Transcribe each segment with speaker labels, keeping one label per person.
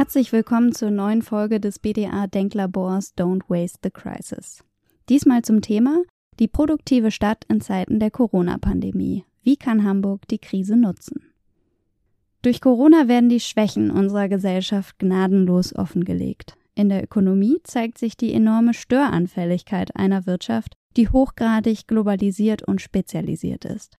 Speaker 1: Herzlich willkommen zur neuen Folge des BDA Denklabors Don't Waste the Crisis. Diesmal zum Thema die produktive Stadt in Zeiten der Corona-Pandemie. Wie kann Hamburg die Krise nutzen? Durch Corona werden die Schwächen unserer Gesellschaft gnadenlos offengelegt. In der Ökonomie zeigt sich die enorme Störanfälligkeit einer Wirtschaft, die hochgradig globalisiert und spezialisiert ist.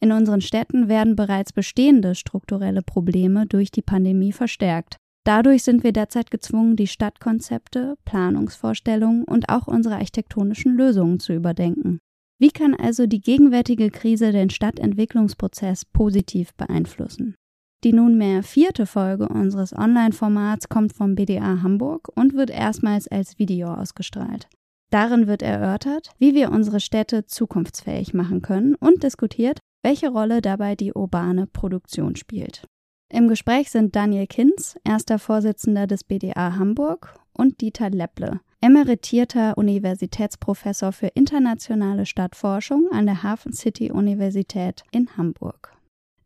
Speaker 1: In unseren Städten werden bereits bestehende strukturelle Probleme durch die Pandemie verstärkt. Dadurch sind wir derzeit gezwungen, die Stadtkonzepte, Planungsvorstellungen und auch unsere architektonischen Lösungen zu überdenken. Wie kann also die gegenwärtige Krise den Stadtentwicklungsprozess positiv beeinflussen? Die nunmehr vierte Folge unseres Online-Formats kommt vom BDA Hamburg und wird erstmals als Video ausgestrahlt. Darin wird erörtert, wie wir unsere Städte zukunftsfähig machen können und diskutiert, welche Rolle dabei die urbane Produktion spielt. Im Gespräch sind Daniel Kinz, erster Vorsitzender des BDA Hamburg, und Dieter Lepple, emeritierter Universitätsprofessor für internationale Stadtforschung an der Hafen City Universität in Hamburg.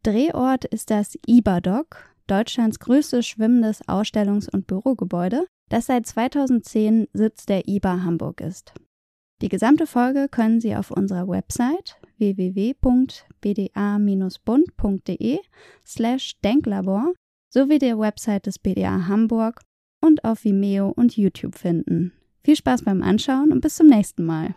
Speaker 1: Drehort ist das IBADOC, Deutschlands größtes schwimmendes Ausstellungs- und Bürogebäude, das seit 2010 Sitz der IBA Hamburg ist. Die gesamte Folge können Sie auf unserer Website www.bda-bund.de slash Denklabor sowie der Website des BDA Hamburg und auf Vimeo und YouTube finden. Viel Spaß beim Anschauen und bis zum nächsten Mal.